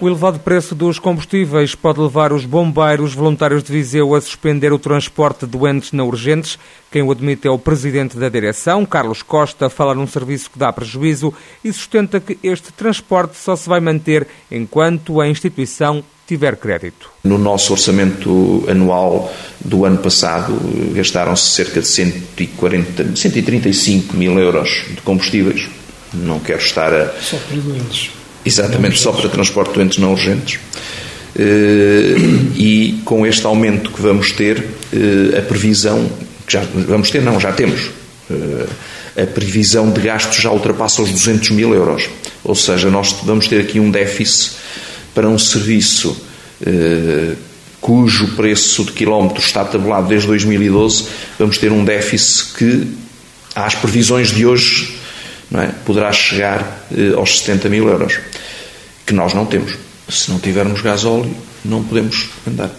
O elevado preço dos combustíveis pode levar os bombeiros voluntários de Viseu a suspender o transporte de doentes na urgentes. Quem o admite é o presidente da direção, Carlos Costa, fala num serviço que dá prejuízo e sustenta que este transporte só se vai manter enquanto a instituição tiver crédito. No nosso orçamento anual do ano passado, gastaram-se cerca de 140, 135 mil euros de combustíveis. Não quero estar a. Só para doentes. Exatamente, só para transporte de doentes não urgentes. Eh, e com este aumento que vamos ter, eh, a previsão, que já vamos ter, não, já temos, eh, a previsão de gastos já ultrapassa os 200 mil euros. Ou seja, nós vamos ter aqui um déficit para um serviço cujo preço de quilómetro está tabulado desde 2012, vamos ter um déficit que, às previsões de hoje, é? poderá chegar eh, aos 70 mil euros, que nós não temos. Se não tivermos gasóleo, não podemos andar.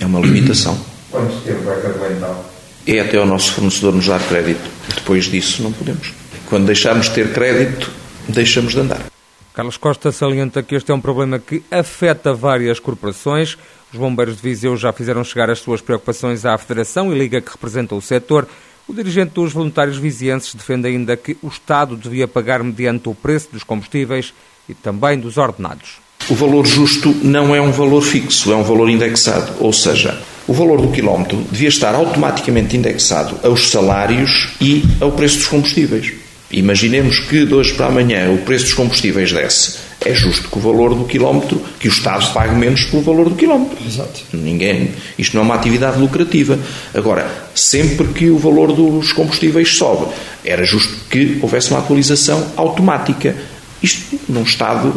É uma limitação. Quanto tempo vai cada então? É até o nosso fornecedor nos dar crédito. Depois disso, não podemos. Quando deixarmos de ter crédito, deixamos de andar. Carlos Costa salienta que este é um problema que afeta várias corporações. Os bombeiros de Viseu já fizeram chegar as suas preocupações à Federação e Liga que representa o setor. O dirigente dos voluntários vizienses defende ainda que o Estado devia pagar mediante o preço dos combustíveis e também dos ordenados. O valor justo não é um valor fixo, é um valor indexado. Ou seja, o valor do quilómetro devia estar automaticamente indexado aos salários e ao preço dos combustíveis. Imaginemos que de hoje para amanhã o preço dos combustíveis desce. É justo que o valor do quilómetro, que o Estado pague menos pelo valor do quilómetro. Exato. Ninguém, isto não é uma atividade lucrativa. Agora, sempre que o valor dos combustíveis sobe, era justo que houvesse uma atualização automática. Isto num Estado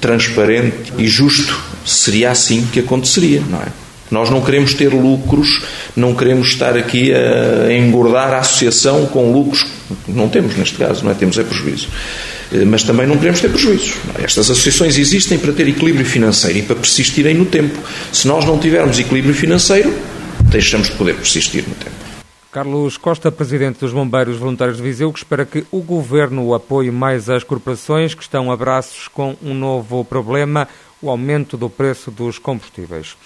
transparente e justo seria assim que aconteceria, não é? Nós não queremos ter lucros, não queremos estar aqui a engordar a associação com lucros. Não temos, neste caso, não é? Temos é prejuízo. Eh, mas também não queremos ter prejuízos. Estas associações existem para ter equilíbrio financeiro e para persistirem no tempo. Se nós não tivermos equilíbrio financeiro, deixamos de poder persistir no tempo. Carlos Costa, presidente dos Bombeiros Voluntários de Viseu, que espera que o governo apoie mais as corporações que estão a braços com um novo problema, o aumento do preço dos combustíveis.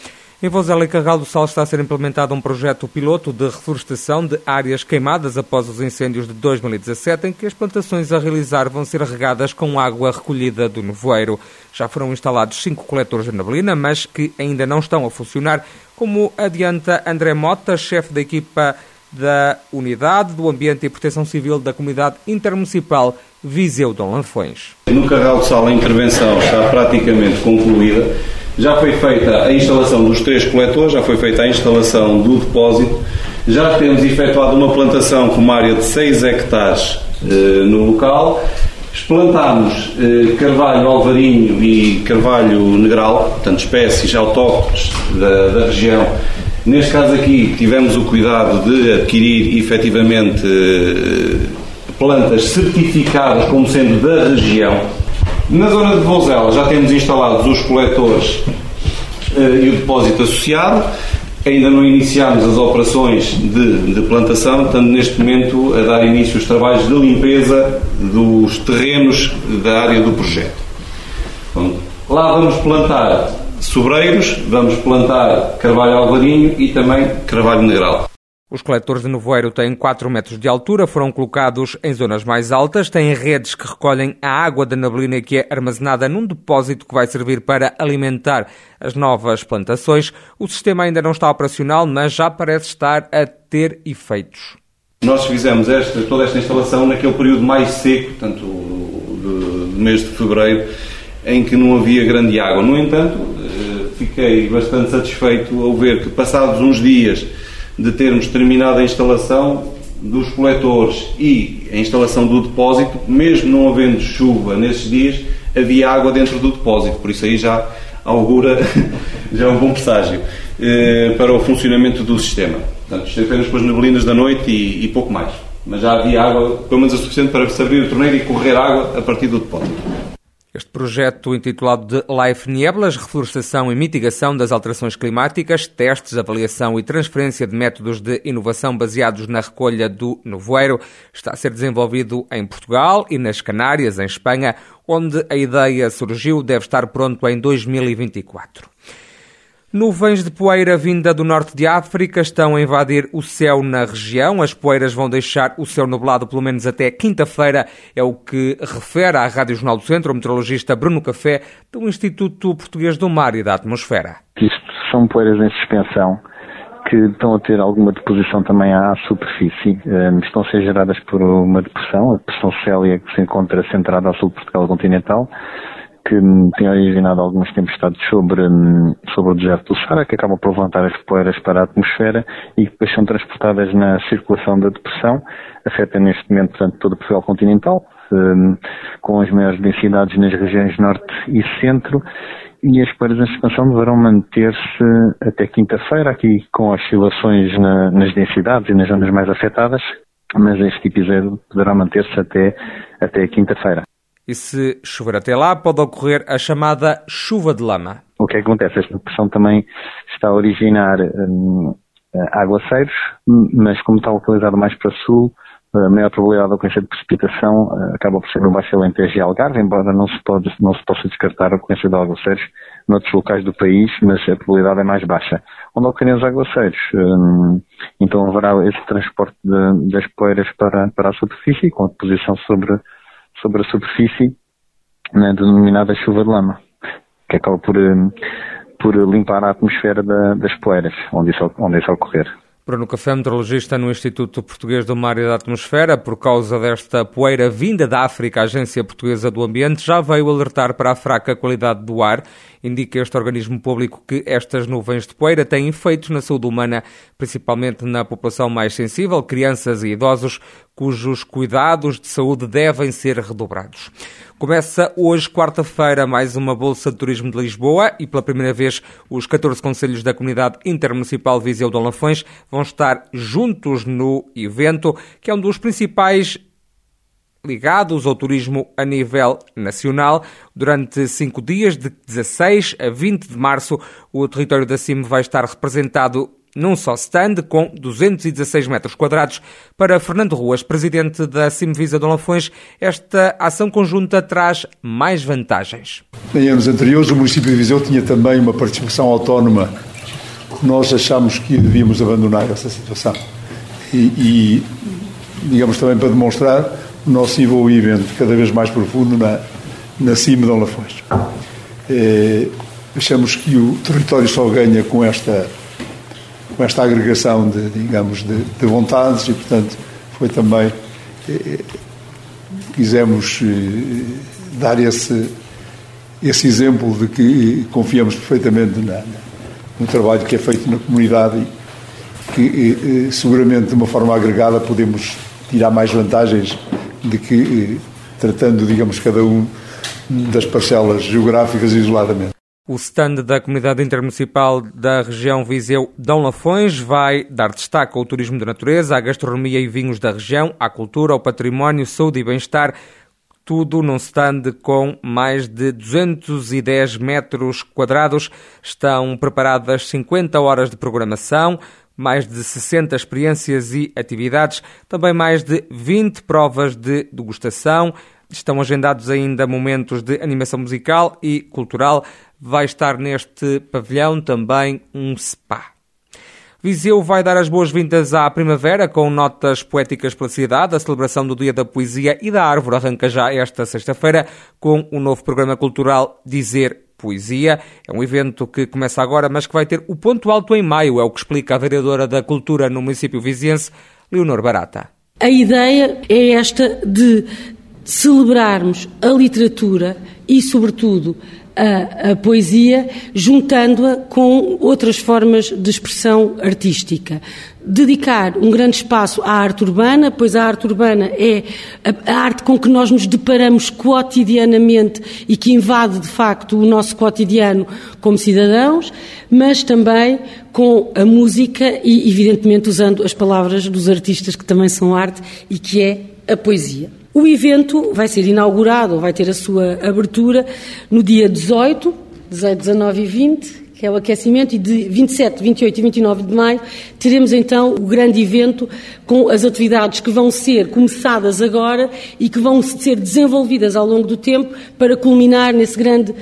Em Vozela e Carral do Sal está a ser implementado um projeto piloto de reflorestação de áreas queimadas após os incêndios de 2017, em que as plantações a realizar vão ser regadas com água recolhida do nevoeiro. Já foram instalados cinco coletores de neblina, mas que ainda não estão a funcionar, como adianta André Mota, chefe da equipa da Unidade do Ambiente e Proteção Civil da Comunidade Intermunicipal Viseu Dom Lanfões. No Carral do Sal a intervenção está praticamente concluída já foi feita a instalação dos três coletores, já foi feita a instalação do depósito, já temos efetuado uma plantação com uma área de 6 hectares eh, no local. Plantámos eh, carvalho alvarinho e carvalho negral, portanto espécies autóctones da, da, região. Neste caso aqui tivemos o cuidado de adquirir efetivamente eh, plantas certificadas como sendo da região, na zona de Vozela já temos instalados os coletores uh, e o depósito associado. Ainda não iniciámos as operações de, de, plantação, estando neste momento a dar início aos trabalhos de limpeza dos terrenos da área do projeto. Bom, lá vamos plantar sobreiros, vamos plantar carvalho alvarinho e também carvalho negral. Os coletores de nevoeiro têm 4 metros de altura, foram colocados em zonas mais altas, têm redes que recolhem a água da neblina que é armazenada num depósito que vai servir para alimentar as novas plantações. O sistema ainda não está operacional, mas já parece estar a ter efeitos. Nós fizemos esta, toda esta instalação naquele período mais seco, portanto, do, mês de fevereiro, em que não havia grande água. No entanto, eh, fiquei bastante satisfeito ao ver que, passados uns dias, de termos terminado a instalação dos coletores e a instalação do depósito, mesmo não havendo chuva nesses dias, havia água dentro do depósito, por isso aí já augura já é um bom presságio eh, para o funcionamento do sistema. Portanto, isto é apenas com as neblinas da noite e, e, pouco mais. Mas já havia água, pelo menos o suficiente para se abrir o torneiro e correr água a partir do depósito. Este projeto, intitulado de Life Nieblas, Reflorestação e Mitigação das Alterações Climáticas, Testes, Avaliação e Transferência de Métodos de Inovação baseados na recolha do nevoeiro, está a ser desenvolvido em Portugal e nas Canárias, em Espanha, onde a ideia surgiu, deve estar pronto em 2024. Nuvens de poeira vinda do norte de África estão a invadir o céu na região. As poeiras vão deixar o céu nublado pelo menos até quinta-feira, é o que refere à Rádio Jornal do Centro o meteorologista Bruno Café, do Instituto Português do Mar e da Atmosfera. Isto são poeiras em suspensão que estão a ter alguma deposição também à superfície. Ehm, estão a ser geradas por uma depressão, a depressão Célia, que se encontra centrada ao sul de Portugal continental que tem originado algumas tempestades sobre, hum, sobre o deserto do Sara, que acabam por levantar as poeiras para a atmosfera e que depois são transportadas na circulação da depressão, afeta neste momento, portanto, todo o Portugal continental, hum, com as maiores densidades nas regiões norte e centro, e as poeiras em expansão deverão manter-se até quinta-feira, aqui com oscilações na, nas densidades e nas zonas mais afetadas, mas este episódio poderá manter-se até, até quinta-feira. E se chover até lá, pode ocorrer a chamada chuva de lama. O que acontece? Esta depressão também está a originar hum, aguaceiros, mas como está localizado mais para sul, a maior probabilidade de ocorrência de precipitação uh, acaba por ser no Baixo Alentejo e Algarve, embora não se, pode, não se possa descartar a ocorrência de aguaceiros noutros locais do país, mas a probabilidade é mais baixa. Onde ocorrem os aguaceiros, um, então haverá esse transporte de, das poeiras para, para a superfície, com a deposição sobre sobre a superfície, né, denominada chuva de lama, que acaba por, hum, por limpar a atmosfera da, das poeiras, onde isso, onde isso ocorrer. Bruno Café, meteorologista no Instituto Português do Mar e da Atmosfera, por causa desta poeira vinda da África, a Agência Portuguesa do Ambiente já veio alertar para a fraca qualidade do ar. Indica este organismo público que estas nuvens de poeira têm efeitos na saúde humana, principalmente na população mais sensível, crianças e idosos, cujos cuidados de saúde devem ser redobrados. Começa hoje, quarta-feira, mais uma Bolsa de Turismo de Lisboa e pela primeira vez os 14 conselhos da Comunidade Intermunicipal Viseu de Lafões vão estar juntos no evento, que é um dos principais ligados ao turismo a nível nacional. Durante cinco dias, de 16 a 20 de março, o território da CIM vai estar representado num só stand com 216 metros quadrados. Para Fernando Ruas, presidente da Simvisa de Lafões, esta ação conjunta traz mais vantagens. Em anos anteriores, o município de Viseu tinha também uma participação autónoma. Nós achámos que devíamos abandonar essa situação. E, e digamos também para demonstrar o nosso envolvimento cada vez mais profundo na, na CIM de Lafões. É, achamos que o território só ganha com esta com esta agregação de, digamos, de, de vontades e, portanto, foi também, eh, quisemos eh, dar esse, esse exemplo de que confiamos perfeitamente na, no trabalho que é feito na comunidade e que, eh, seguramente, de uma forma agregada, podemos tirar mais vantagens de que, eh, tratando, digamos, cada um das parcelas geográficas isoladamente. O stand da Comunidade Intermunicipal da região Viseu Dão Lafões vai dar destaque ao turismo de natureza, à gastronomia e vinhos da região, à cultura, ao património, saúde e bem-estar, tudo num stand com mais de 210 metros quadrados. Estão preparadas 50 horas de programação, mais de 60 experiências e atividades, também mais de 20 provas de degustação. Estão agendados ainda momentos de animação musical e cultural vai estar neste pavilhão também um spa. Viseu vai dar as boas-vindas à primavera com notas poéticas pela cidade. A celebração do Dia da Poesia e da Árvore arranca já esta sexta-feira com o novo programa cultural Dizer Poesia. É um evento que começa agora, mas que vai ter o ponto alto em maio, é o que explica a vereadora da Cultura no município viziense, Leonor Barata. A ideia é esta de celebrarmos a literatura e, sobretudo, a, a poesia, juntando-a com outras formas de expressão artística. Dedicar um grande espaço à arte urbana, pois a arte urbana é a, a arte com que nós nos deparamos cotidianamente e que invade, de facto, o nosso cotidiano como cidadãos, mas também com a música e, evidentemente, usando as palavras dos artistas que também são arte e que é a poesia. O evento vai ser inaugurado, vai ter a sua abertura no dia 18, 18, 19 e 20, que é o aquecimento, e de 27, 28 e 29 de maio teremos então o grande evento com as atividades que vão ser começadas agora e que vão ser desenvolvidas ao longo do tempo para culminar nesse grande uh,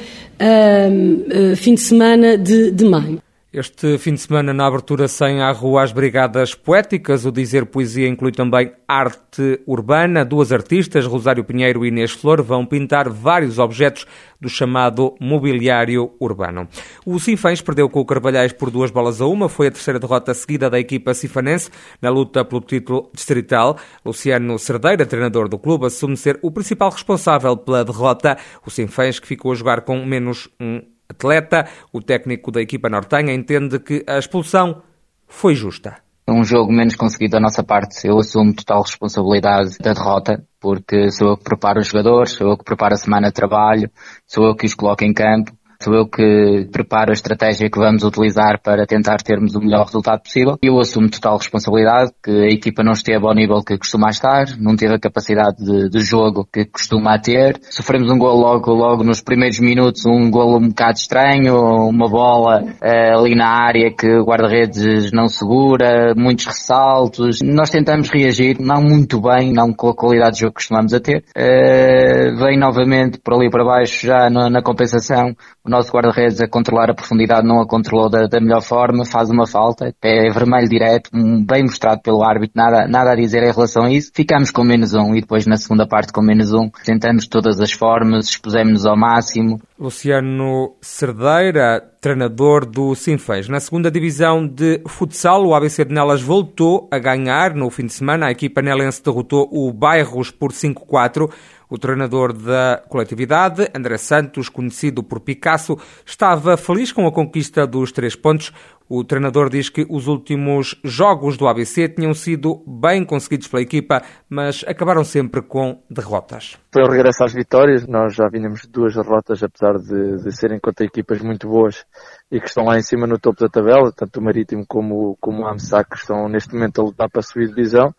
uh, fim de semana de, de maio. Este fim de semana, na abertura sem à rua as Brigadas Poéticas, o Dizer Poesia inclui também arte urbana. Duas artistas, Rosário Pinheiro e Inês Flor, vão pintar vários objetos do chamado mobiliário urbano. O Sinfãs perdeu com o Carvalhais por duas bolas a uma. Foi a terceira derrota seguida da equipa cifanense na luta pelo título distrital. Luciano Cerdeira, treinador do clube, assume ser o principal responsável pela derrota. O Sinfãs, que ficou a jogar com menos um atleta. O técnico da equipa nortenha entende que a expulsão foi justa. Um jogo menos conseguido da nossa parte, eu assumo total responsabilidade da derrota, porque sou eu que preparo os jogadores, sou eu que preparo a semana de trabalho, sou eu que os coloco em campo sou eu que preparo a estratégia que vamos utilizar para tentar termos o melhor resultado possível. Eu assumo total responsabilidade que a equipa não esteve ao nível que costuma estar, não teve a capacidade de, de jogo que costuma ter. Sofremos um gol logo, logo nos primeiros minutos, um gol um bocado estranho, uma bola uh, ali na área que o guarda-redes não segura, muitos ressaltos. Nós tentamos reagir, não muito bem, não com a qualidade de jogo que costumamos a ter. Uh, vem novamente por ali para baixo já na, na compensação nosso guarda-redes a controlar a profundidade não a controlou da, da, melhor forma, faz uma falta, é vermelho direto, bem mostrado pelo árbitro, nada, nada a dizer em relação a isso. Ficamos com menos um e depois na segunda parte com menos um. Tentamos todas as formas, expusemos-nos ao máximo. Luciano Cerdeira, treinador do Sinfãs. Na segunda divisão de futsal, o ABC de Nelas voltou a ganhar no fim de semana. A equipa nelense derrotou o Bairros por 5-4. O treinador da coletividade, André Santos, conhecido por Picasso, estava feliz com a conquista dos três pontos. O treinador diz que os últimos jogos do ABC tinham sido bem conseguidos pela equipa, mas acabaram sempre com derrotas. Foi um regresso às vitórias. Nós já vínhamos duas derrotas, apesar de, de serem contra equipas muito boas e que estão lá em cima no topo da tabela, tanto o Marítimo como, como o AMSAC, que estão neste momento a lutar para subir divisão.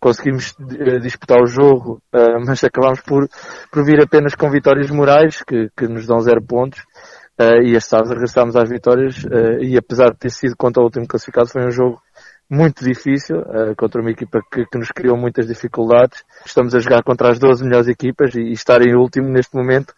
Conseguimos uh, disputar o jogo, uh, mas acabámos por, por vir apenas com vitórias morais, que, que nos dão zero pontos. Uh, e este sábado regressámos às vitórias uh, e apesar de ter sido contra o último classificado foi um jogo muito difícil, uh, contra uma equipa que, que, nos criou muitas dificuldades. Estamos a jogar contra as 12 melhores equipas e, e estar em último neste momento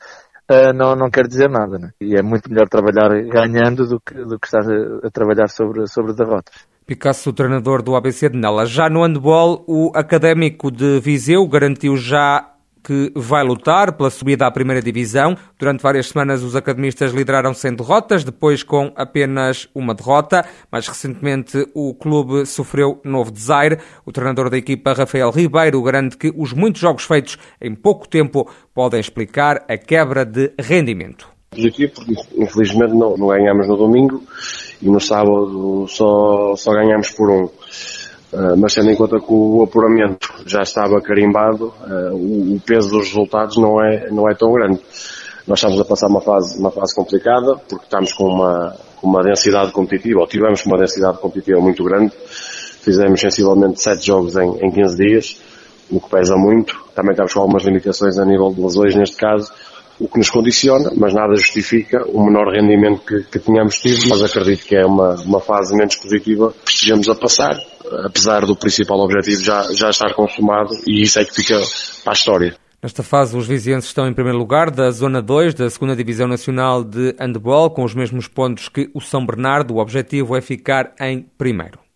não, não quer dizer nada. Né? E é muito melhor trabalhar ganhando do que, do que estar a, a trabalhar sobre, sobre derrotas. Picasso, treinador do ABC de Nela. Já no handball, o académico de Viseu garantiu já que vai lutar pela subida à primeira divisão. Durante várias semanas, os academistas lideraram sem derrotas, depois com apenas uma derrota. Mais recentemente, o clube sofreu novo desaire. O treinador da equipa, Rafael Ribeiro, garante que os muitos jogos feitos em pouco tempo podem explicar a quebra de rendimento. Positivo, porque infelizmente não, não ganhamos no domingo e no sábado só, só ganhamos por um. Uh, mas tendo em conta que o apuramento já estava carimbado, o, o, peso dos resultados não é, não é tão grande. Nós estamos a passar uma fase, uma fase complicada, porque estamos com uma, com uma densidade competitiva, ou tivemos uma densidade competitiva muito grande. Fizemos sensivelmente 7 jogos em, em 15 dias, o que pesa muito. Também estamos com algumas limitações a nível de lesões neste caso, o que nos condiciona, mas nada justifica o menor rendimento que, que tínhamos tido, mas acredito que é uma, uma fase menos positiva que estejamos a passar, apesar do principal objetivo já, já estar consumado e isso é que fica para a história. Nesta fase, os vizienses estão em primeiro lugar da Zona 2 da 2 Divisão Nacional de Handball, com os mesmos pontos que o São Bernardo. O objetivo é ficar em primeiro.